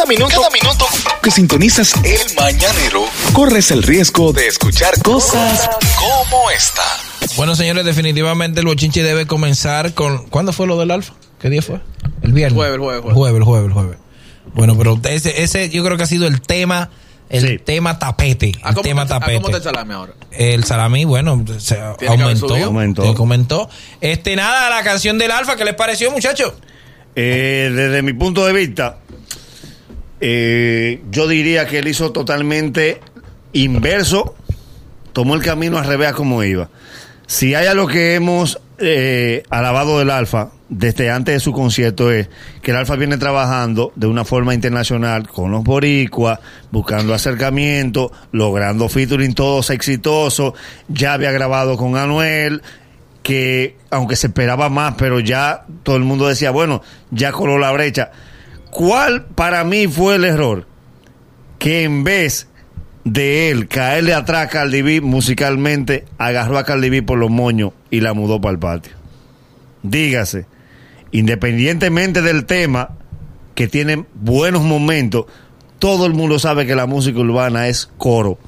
Cada minuto, cada minuto que sintonizas el mañanero, corres el riesgo de escuchar cosas como esta. Bueno, señores, definitivamente el bochinche debe comenzar con. ¿Cuándo fue lo del Alfa? ¿Qué día fue? El viernes. Jueves, el jueves, El jueves, el jueves, el jueves. Bueno, pero ese, ese yo creo que ha sido el tema, el Sí. tema tapete. ¿A el cómo, tema tapete. cómo está el salami ahora? El salami, bueno, se aumentó. Aumentó. aumentó. Aumentó. Este, nada, la canción del Alfa, ¿qué les pareció, muchachos? Eh, desde mi punto de vista, eh, yo diría que él hizo totalmente inverso, tomó el camino al revés como iba. Si hay algo que hemos eh, alabado del Alfa desde antes de su concierto es que el Alfa viene trabajando de una forma internacional con los boricuas, buscando acercamiento, logrando featuring todos exitosos, ya había grabado con Anuel, que aunque se esperaba más, pero ya todo el mundo decía, bueno, ya coló la brecha. ¿Cuál para mí fue el error? Que en vez de él caerle atrás a Cardi B musicalmente, agarró a Cardi B por los moños y la mudó para el patio. Dígase, independientemente del tema, que tiene buenos momentos, todo el mundo sabe que la música urbana es coro.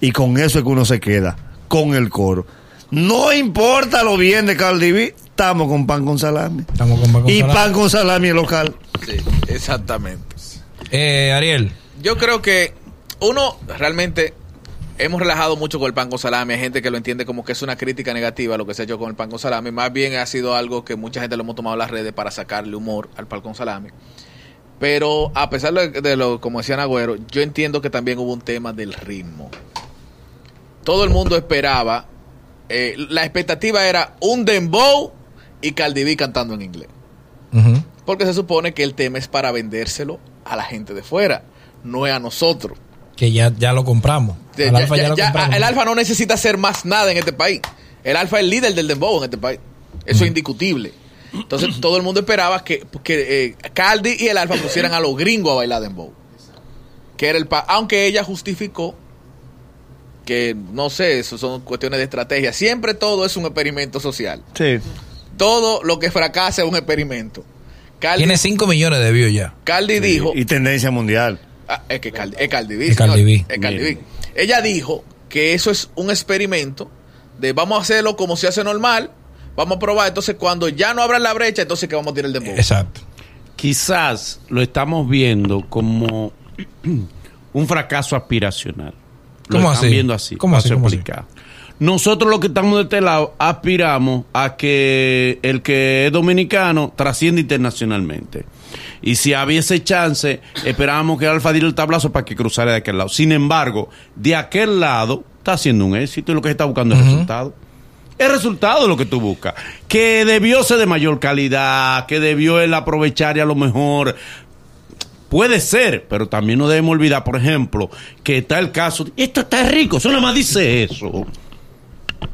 Y con eso es que uno se queda, con el coro. No importa lo bien de Cardi B, estamos con pan con salami. Estamos con pan con y salami. pan con salami es local. Sí, exactamente. Eh, Ariel. Yo creo que uno realmente hemos relajado mucho con el pan con salami. Hay gente que lo entiende como que es una crítica negativa lo que se ha hecho con el pan con salami. Más bien ha sido algo que mucha gente lo hemos tomado en las redes para sacarle humor al pan con salami. Pero a pesar de, de lo, como decía Agüero, yo entiendo que también hubo un tema del ritmo. Todo el mundo esperaba, eh, la expectativa era un dembow y Cardi B cantando en inglés. Porque se supone que el tema es para vendérselo a la gente de fuera, no es a nosotros. Que ya, ya lo compramos. Ya- Al ya- Alfa ya, ya- lo ya, compramos. el Alfa no necesita hacer más nada en este país. El Alfa es el líder del dembow en este país. Eso es indiscutible. Entonces todo el mundo esperaba que, que eh, Caldi y el Alfa pusieran a los gringos a bailar dembow. Que era el pa aunque ella justificó que no sé, eso son cuestiones de estrategia. Siempre todo es un experimento social. Sí. Todo lo que fracasa es un experimento. Caldi, Tiene 5 millones de views ya. Caldi dijo Y tendencia mundial. Ah, es que es Cardi B, Es B. Es. Bien. Ella dijo que eso es un experimento de vamos a hacerlo como se hace normal, vamos a probar, entonces cuando ya no abran la brecha, entonces que vamos a tirar el dembow. Exacto. quizás lo estamos viendo como un fracaso aspiracional. Lo ¿Cómo están así? viendo así. ¿Cómo así? ¿Cómo así? Nosotros los que estamos de este lado aspiramos a que el que es dominicano trascienda internacionalmente. Y si había ese chance, esperábamos que Alfa diera el tablazo para que cruzara de aquel lado. Sin embargo, de aquel lado está haciendo un éxito y lo que se está buscando es resultado. El resultado es lo que tú buscas. Que debió ser de mayor calidad, que debió él aprovechar y a lo mejor. Puede ser, pero también no debemos olvidar, por ejemplo, que está el caso. de- Esto está rico, eso nada más dice eso.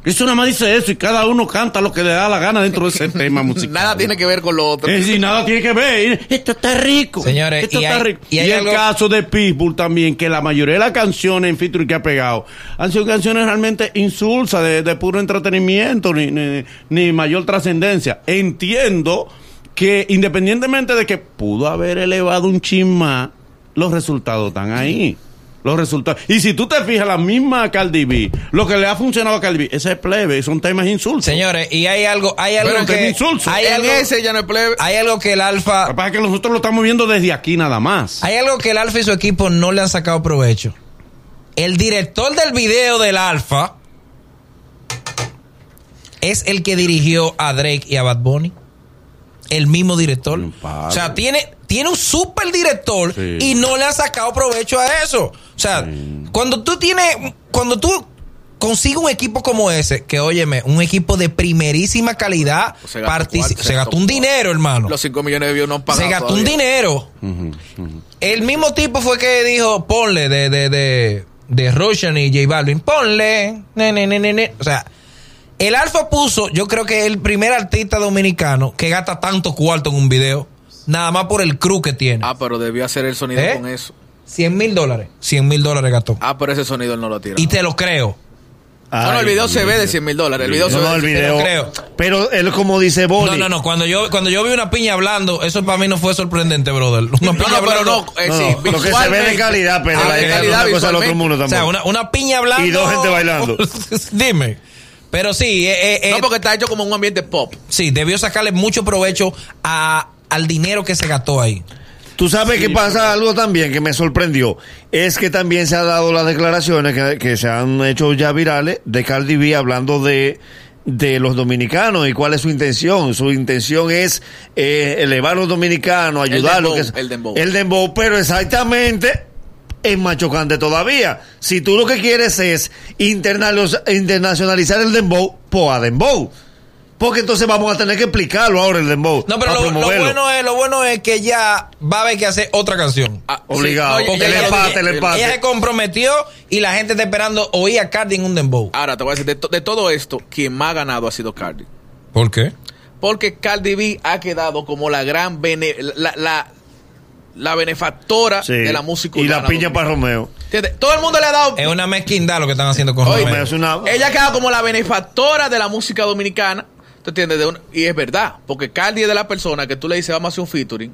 Eso nada más dice eso y cada uno canta lo que le da la gana dentro de ese tema musical. Nada tiene que ver con lo otro. Es decir, nada tiene que ver. Esto está rico. Señores, esto y está hay- rico. y el algo- caso de Pitbull también, que la mayoría de las canciones en featuring que ha pegado han sido canciones realmente insulsas, de, de puro entretenimiento, ni, ni- ni mayor trascendencia. Entiendo que independientemente de que pudo haber elevado un chin más, los resultados están ahí. Los resultados. Y si tú te fijas, la misma Cardi B, lo que le ha funcionado a Cardi B, ese es plebe, son temas insultos. Señores, y hay algo, hay algo Pero que insulso. Hay en algo, ese ya no es plebe. hay algo que el Alfa. Lo que pasa es que nosotros lo estamos viendo desde aquí nada más. Hay algo que el Alfa y su equipo no le han sacado provecho. El director del video del Alfa es el que dirigió a Drake y a Bad Bunny. El mismo director. O sea, tiene, tiene un super director Sí. y no le han sacado provecho a eso. O sea, cuando tú tienes, cuando tú consigues un equipo como ese, que óyeme, un equipo de primerísima calidad, Se gastó se, se gastó un dinero, hermano Los 5 millones de views no han pagado. se gastó un dinero. El mismo tipo fue que dijo, ponle de, de, de, de Roshan y J Balvin, ponle. Ne, ne, ne, ne, ne. O sea, el Alfa puso, yo creo que es el primer artista dominicano que gasta tanto cuarto en un video, nada más por el crew que tiene. Ah, pero debió hacer el sonido ¿Eh? con eso. 100 mil dólares. 100 mil dólares gastó. Ah, pero ese sonido él no lo tira. Y te lo creo. Bueno, el Ay, video se ve de 100 mil dólares. El video se No, ve no, de el 100 video. creo. Pero él, como dice Boli. No, no, no. Cuando yo, cuando yo vi una piña hablando, eso para mí no fue sorprendente, brother. Una No, piña no, pero hablando. no. eh, No, sí, no, lo que se ve de calidad, pero Ah, la de calidad es una cosa del otro mundo O sea, una, una piña hablando. Y dos gente bailando. Dime. Pero sí, eh, eh, No, eh, porque está hecho como un ambiente pop. sí, debió sacarle mucho provecho a, al dinero que se gastó ahí. Tú sabes que pasa algo también que me sorprendió. Es que también se han dado las declaraciones que, que se han hecho ya virales de Cardi B hablando de, de los dominicanos y cuál es su intención. Su intención es eh, elevar a los dominicanos, ayudarlos. dembow, que- el dembow. El dembow, pero exactamente es más chocante todavía. Si tú lo que quieres es internacionalizar el dembow, pues a dembow. Porque entonces vamos a tener que explicarlo ahora el dembow. No, pero lo, bueno es, lo bueno es que ya va a haber que hacer otra canción. Ah, Obligado. sí, no, Porque el empate, el empate. Ella se comprometió y la gente está esperando oír a Cardi en un dembow. Ahora te voy a decir, de, to- de todo esto, quien más ha ganado ha sido Cardi. ¿Por qué? Porque Cardi B ha quedado como la gran bene- la, la, la benefactora Sí. de la música Y la piña para. Romeo. ¿Entiendes? Todo el mundo le ha dado. Es una mezquindad lo que están haciendo con Oye, Romeo. Es una- Ella ha quedado como la benefactora de la música dominicana. ¿Tú entiendes? De un- y es verdad, porque Cardi es de la persona que tú le dices vamos a hacer un featuring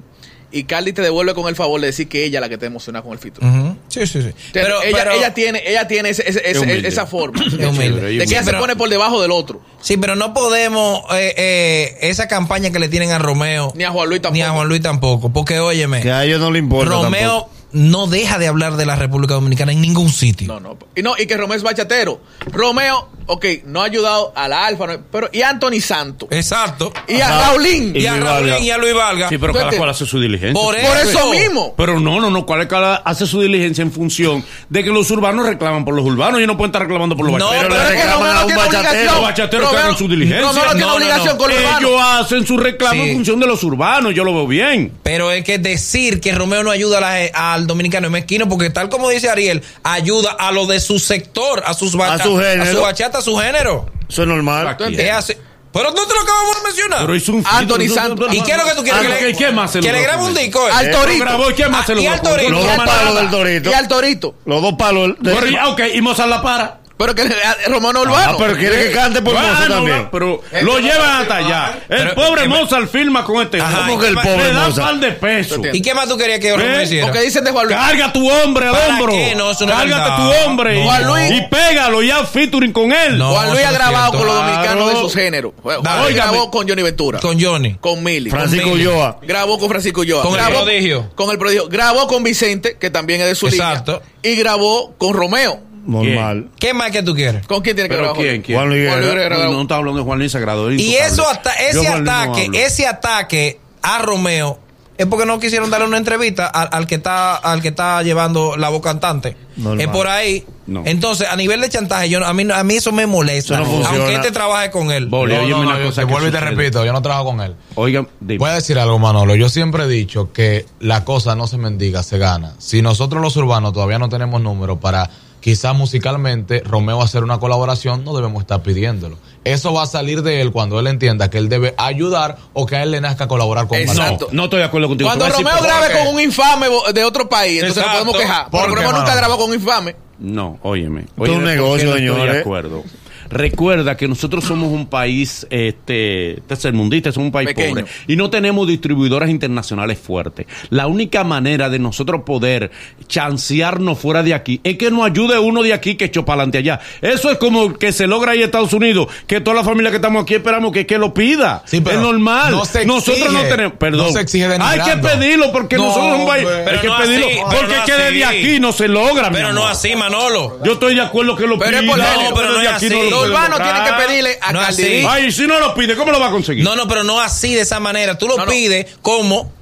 y Cardi te devuelve con el favor de decir que ella es la que te emociona con el featuring. Ujú. Sí, sí, sí. ¿Entiendes? Pero, ella, pero- ella tiene, ella tiene ese- ese- ese- humilde. esa forma Es humilde. de que ella se pone por debajo del otro. Sí, pero no podemos eh, eh, esa campaña que le tienen a Romeo Ni a Juan Luis tampoco. ni a Juan Luis tampoco, porque óyeme, Que a ellos no le importa. Romeo tampoco. no deja de hablar de la República Dominicana en ningún sitio. No, no. Y no, y que Romeo es bachatero. Romeo, ok, no ha ayudado a la Alfa, no- pero y a Anthony Santo. Exacto. Y a. Raulín. Y a Luis Raúl Valga. y a Luis Valga. Sí, pero Vete. cada cual hace su diligencia. Por Por eso. eso mismo. Pero no, no, no. ¿Cuál es cada hace su diligencia en función de que los urbanos reclaman por los urbanos? Ellos no pueden estar reclamando por los No, bachateros. Pero le es que reclaman Romeo a no un tiene bachatero. Los bachateros que hagan su diligencia. No tiene No, no, obligación no. con los urbanos. Ellos hacen su reclamo Sí. en función de los urbanos. Yo lo veo bien. Pero es que decir que Romeo no ayuda a la- al dominicano es mezquino, porque tal como dice Ariel, ayuda a lo de su sector, a sus bacha- A su género. a su bachata, su género. Eso es normal. Aquí. Es así. Pero no te lo acabamos de mencionar. Pero hizo un Anthony. Santos. ¿Y qué es lo que tú quieres? Ah, que le, ¿y qué más se que le grabe un disco. Al. Torito. Lo grabó, ¿y qué más se y logró al Torito. Los dos palos del Torito. Y al Torito. Los dos palos. de- Pero, ya, ok, y Mozart la para. Pero que a- Romeo no es Ah, urbano. pero quiere que cante por Bueno, Mozo también. no, pero lo llevan hasta allá. El Pero- pobre eh, Mozart firma con este. Ajá, ¿Cómo ¿y que qué el más- pobre le da un par de pesos. ¿Y qué más tú querías que Romeo ¿Eh? hiciera? Porque dicen de Juan Luis. Carga tu hombre al ¿Para hombro. qué? No, eso no es Cárgate tu hombre. Juan Luis. Y pégalo y haz featuring con él. No. Juan Luis ha grabado con los dominicanos de. Juan. Luis Óigame. grabó con Johnny Ventura. Con Johnny. con Mili. Francisco. Ulloa. Grabó con Francisco Ulloa. Con el prodigio. Con el prodigio. Grabó con Vicente, que también es de su Exacto. línea. Y grabó con Romeo. Normal. ¿Qué más que tú quieres? ¿Con quién tiene que ¿Pero grabar? quién? quién? Juan Luis Juan Luis Guerra. No, no está hablando de Juan Luis Sagrado. Y eso hasta ese Yo no ataque, hablo. ese ataque a Romeo es porque no quisieron darle una entrevista al, al que está al que está llevando la voz cantante. Normal. Es por ahí. No. Entonces, a nivel de chantaje, yo no- a mí a mí eso me molesta, Eso no aunque este trabaje con él. Boli, No, no, no, una yo cosa te que vuelvo y te repito, yo no trabajo con él. Oiga, dime. Voy a decir algo, Manolo. Yo siempre he dicho que la cosa no se mendiga, se gana. Si nosotros los urbanos todavía no tenemos números para quizás musicalmente Romeo hacer una colaboración, no debemos estar pidiéndolo. Eso va a salir de él cuando él entienda que él debe ayudar o que a él le nazca colaborar con Exacto. No estoy de acuerdo contigo. Cuando decir Romeo grabe con un infame de otro país, entonces Exacto. nos podemos quejar. ¿Por Porque Romeo nunca grabó con un infame. No, óyeme. Un Óyeme, ¿por negocio, no Estoy de acuerdo. Recuerda que nosotros somos un país este, tercermundista, somos un país Pequeño. pobre y no tenemos distribuidoras internacionales fuertes. La única manera de nosotros poder chancearnos fuera de aquí es que nos ayude uno de aquí que echó para adelante allá. Eso es como que se logra ahí en Estados Unidos, que toda la familia que estamos aquí esperamos que, que lo pida. Sí, pero es normal. no se nosotros no tenemos, perdón. No se exige Hay que pedirlo porque No, nosotros somos un país. Hay que no pedirlo así, porque no es que desde aquí no se logra. mi Pero no así, Manolo. Yo estoy de acuerdo que lo Pero es pida. por No, pero no es así. Lo Los urbanos tienen que pedirle a No Cardi así. B. Ay, si no lo pide, ¿cómo lo va a conseguir? No, no, pero no así de esa manera. Tú lo No, no. pides como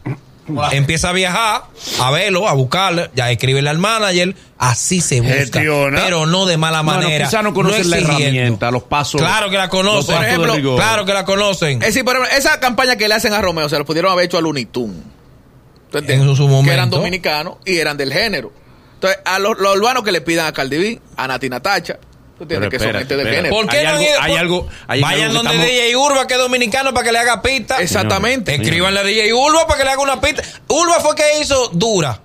empieza a viajar, a verlo, a buscarlo, ya escribirle al manager, así se busca. Gestiona. Pero no de mala Bueno, manera. quizá no conocen la herramienta, los pasos. Claro que la conocen. de ejemplo. Claro que la conocen. Es decir, por ejemplo, esa campaña que le hacen a Romeo se lo pudieron haber hecho a Looney Tunes. ¿Tú En entiendes? su momento. Que eran dominicanos y eran del género. Entonces, a los, los urbanos que le pidan a Cardi B, a Nati Natacha, tú Pero que son espérate, gente del espérate. género. ¿Por qué Hay no algo- ido? hay algo- hay Vayan donde estamos- DJ Urba, que es dominicano, para que le haga pista. Exactamente. Señor. Escríbanle a DJ Urba para que le haga una pista. Urba fue que hizo Dura.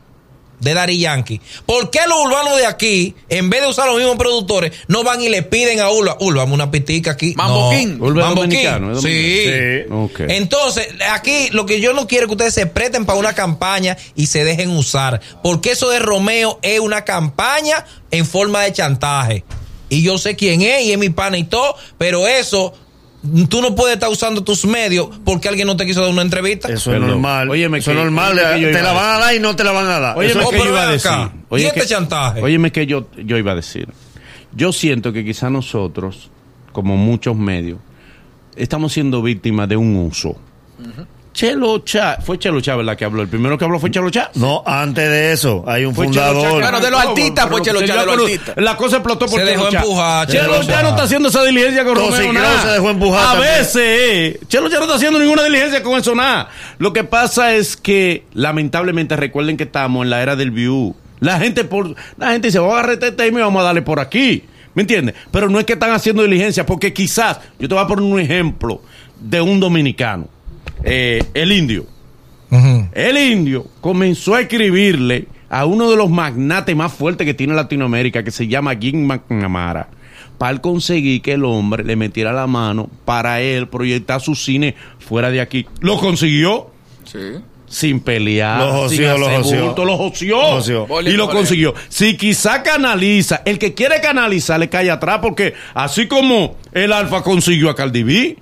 de Dari Yankee, ¿por qué los urbanos de aquí, en vez de usar los mismos productores, no van y le piden a Urba, Urba, una pitica aquí? Mambo No. King. Urba es Mambo dominicano, King. es Sí. dominicano. Sí. Ok. Entonces, aquí lo que yo no quiero es que ustedes se presten para una campaña y se dejen usar, porque eso de Romeo es una campaña en forma de chantaje. Y yo sé quién es y es mi pana y todo, pero eso tú no puedes estar usando tus medios porque alguien no te quiso dar una entrevista. Eso es normal. Óyeme eso que- es normal. óyeme que yo te la van a dar y no te la van a dar. Óyeme Eso- Oh, que pero yo iba a ven decir. acá. Oye ¿Y este que- chantaje? Óyeme que yo, yo iba a decir. Yo siento que quizá nosotros, como muchos medios, estamos siendo víctimas de un uso. Chelo Chá, fue Chelo Chá, la que habló. El primero que habló fue Chelo Chá. No, antes de eso, hay un Fue Chelo Chá. fundador. Claro, de los artistas fue Chelo se dio de los artistas. La cosa explotó por Se Chelo dejó Chá. empujar, Chelo Chelo Chá Chá. no está haciendo esa diligencia con Romeo, creo nada. que se dejó empujar A también. veces, eh, Chelo Chá no está haciendo ninguna diligencia con eso, nada. Lo que pasa es que, lamentablemente, recuerden que estamos en la era del view. La gente por, la gente dice, vamos a agarrar este tema y vamos a darle por aquí. ¿Me entiendes? Pero no es que están haciendo diligencia, porque quizás, yo te voy a poner un ejemplo de un dominicano, eh, el indio. El indio comenzó a escribirle a uno de los magnates más fuertes que tiene Latinoamérica, que se llama Jim McNamara, para conseguir que el hombre le metiera la mano para él proyectar su cine fuera de aquí. Lo consiguió Sí. sin pelear, Los sin hacer los joció. bulto, los joció. Los joció. y lo consiguió. Si quizá canaliza, el que quiere canalizar le cae atrás, porque así como el Alfa consiguió a Cardi B,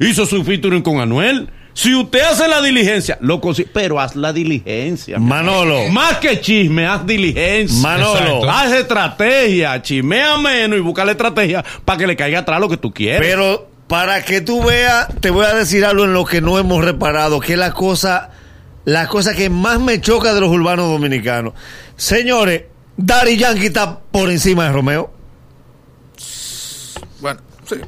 hizo su featuring con Anuel. Si usted hace la diligencia, lo consigue, pero haz la diligencia. Manolo. Más que chisme, haz diligencia. Manolo. Exacto. Haz estrategia, chismea menos y busca la estrategia para que le caiga atrás lo que tú quieres. Pero para que tú veas, te voy a decir algo en lo que no hemos reparado, que es la cosa, la cosa que más me choca de los urbanos dominicanos. Señores, Daddy Yankee está por encima de Romeo. Bueno,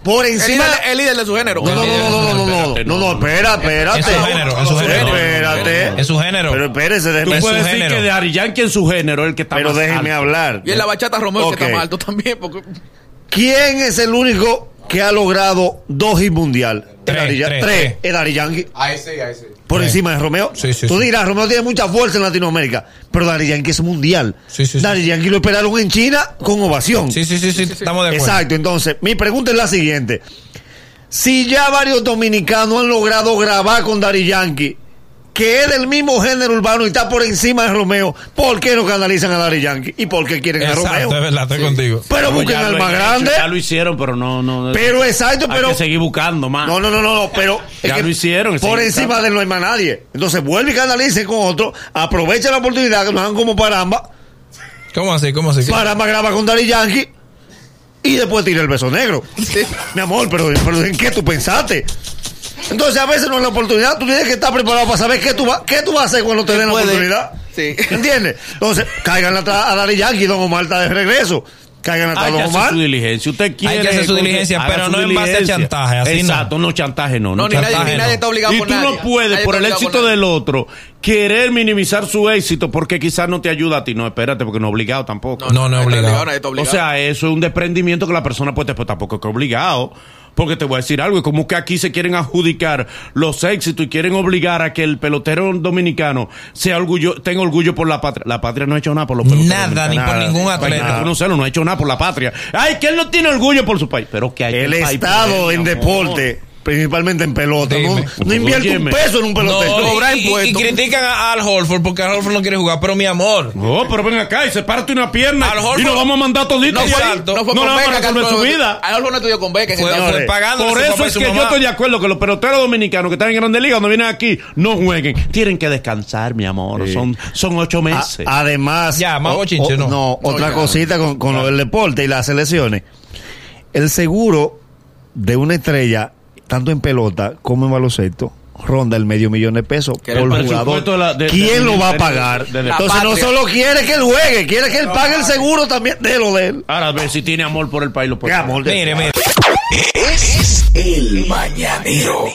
por encima. El líder, de su género. No, no, no, no, no, no, no, no, espera, espérate. Es su género, es su género. Espérate. Es su género. Pero espérese, déjeme. Tú puedes que de su género el que está Pero más déjeme hablar. Y en la bachata Romeo okay. que está más también. ¿Quién es el único que ha logrado dos hits mundial? Tres, Es Daddy Yan- tres. Ahí sí, ahí sí. Por Sí. encima de Romeo. Sí, sí, Tú sí. dirás, Romeo tiene mucha fuerza en Latinoamérica, pero Yankee es mundial. Sí, sí, Yankee lo esperaron en China con ovación. Sí, sí, sí, sí, estamos de acuerdo. Exacto, entonces, mi pregunta es la siguiente. Si ya varios dominicanos han logrado grabar con Daddy Yankee, que es del mismo género urbano y está por encima de Romeo, ¿por qué no canalizan a Daddy Yankee? ¿Y por qué quieren a Exacto, Romeo? es verdad, estoy contigo. Pero busquen al más grande. Ya lo hicieron, pero no, no. Pero exacto, hay pero... que seguir buscando más. No, no, no, no, no, pero es Ya que lo hicieron, Por sí, encima de él no hay más nadie. Entonces vuelve y canalice con otro, aprovecha la oportunidad que nos dan como paramba, ¿Cómo así? ¿Cómo así? paramba graba con Daddy Yankee y después tira el beso negro. Mi amor, pero, pero ¿en qué tú pensaste? Entonces a veces no es la oportunidad, tú tienes que estar preparado para saber qué tú, va- qué tú vas a hacer cuando te den la puede. oportunidad. Sí. ¿Entiendes? Entonces, caigan atrás a Daddy Yankee, Don Omar está de regreso. Caigan atrás a Hay que Don hacer Omar. su diligencia. Usted quiere. que hacer su diligencia, pero su no en base a diligencia. chantaje, así no. Exacto, no. chantaje no. No, ni nadie, chantaje ni nadie no. está obligado Y tú nadie. no puedes, Nadie por el obligado éxito por nadie. del otro, querer minimizar su éxito porque quizás no te ayuda a ti. No, espérate, porque no es obligado tampoco. No, no es nadie obligado. nadie está O obligado. sea, eso es un desprendimiento que la persona puede, pues tampoco es que obligado. Porque te voy a decir algo, es como que aquí se quieren adjudicar los éxitos y quieren obligar a que el pelotero dominicano sea orgullo, tenga orgullo por la patria. La patria no ha hecho nada por los peloteros. Nada, ni por ningún atleta. reconocerlo, no ha hecho nada por la patria. Ay, que él no tiene orgullo por su país. Pero que hay El que Estado en amor. deporte, principalmente en pelota, no, Dime. no invierte un Óyeme. peso en un pelotero. No, y, y- y impuestos. critican a Al Horford porque Al Horford no quiere jugar, pero mi amor. No, pero ven acá y sepárate una pierna Al y nos vamos a mandar toditos. No fue-. No, fue le con vamos a resolver su vida. A Alfonso no estudió con beca. Fue, fue pagando. Por eso es que yo estoy de acuerdo que los peloteros dominicanos que están en Grandes Ligas, cuando vienen aquí, no jueguen. Tienen que descansar, mi amor. Sí. Son, son ocho A- meses. además, Ya, más o- bochinche, o- no. otra ya. cosita con, con lo del deporte y las selecciones. El seguro de una estrella, tanto en pelota como en baloncesto, ronda el medio millón de pesos por el jugador. presupuesto de la- de- ¿Quién de- lo va a pagar? de- de- Entonces no solo quiere que él juegue, quiere que él pague el seguro también de lo de él. Ahora a ver si tiene amor por el país. Lo amor de- Mire, mire. Es el mañanero.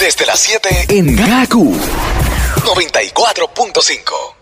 Desde las 7 en Gaku 94.5.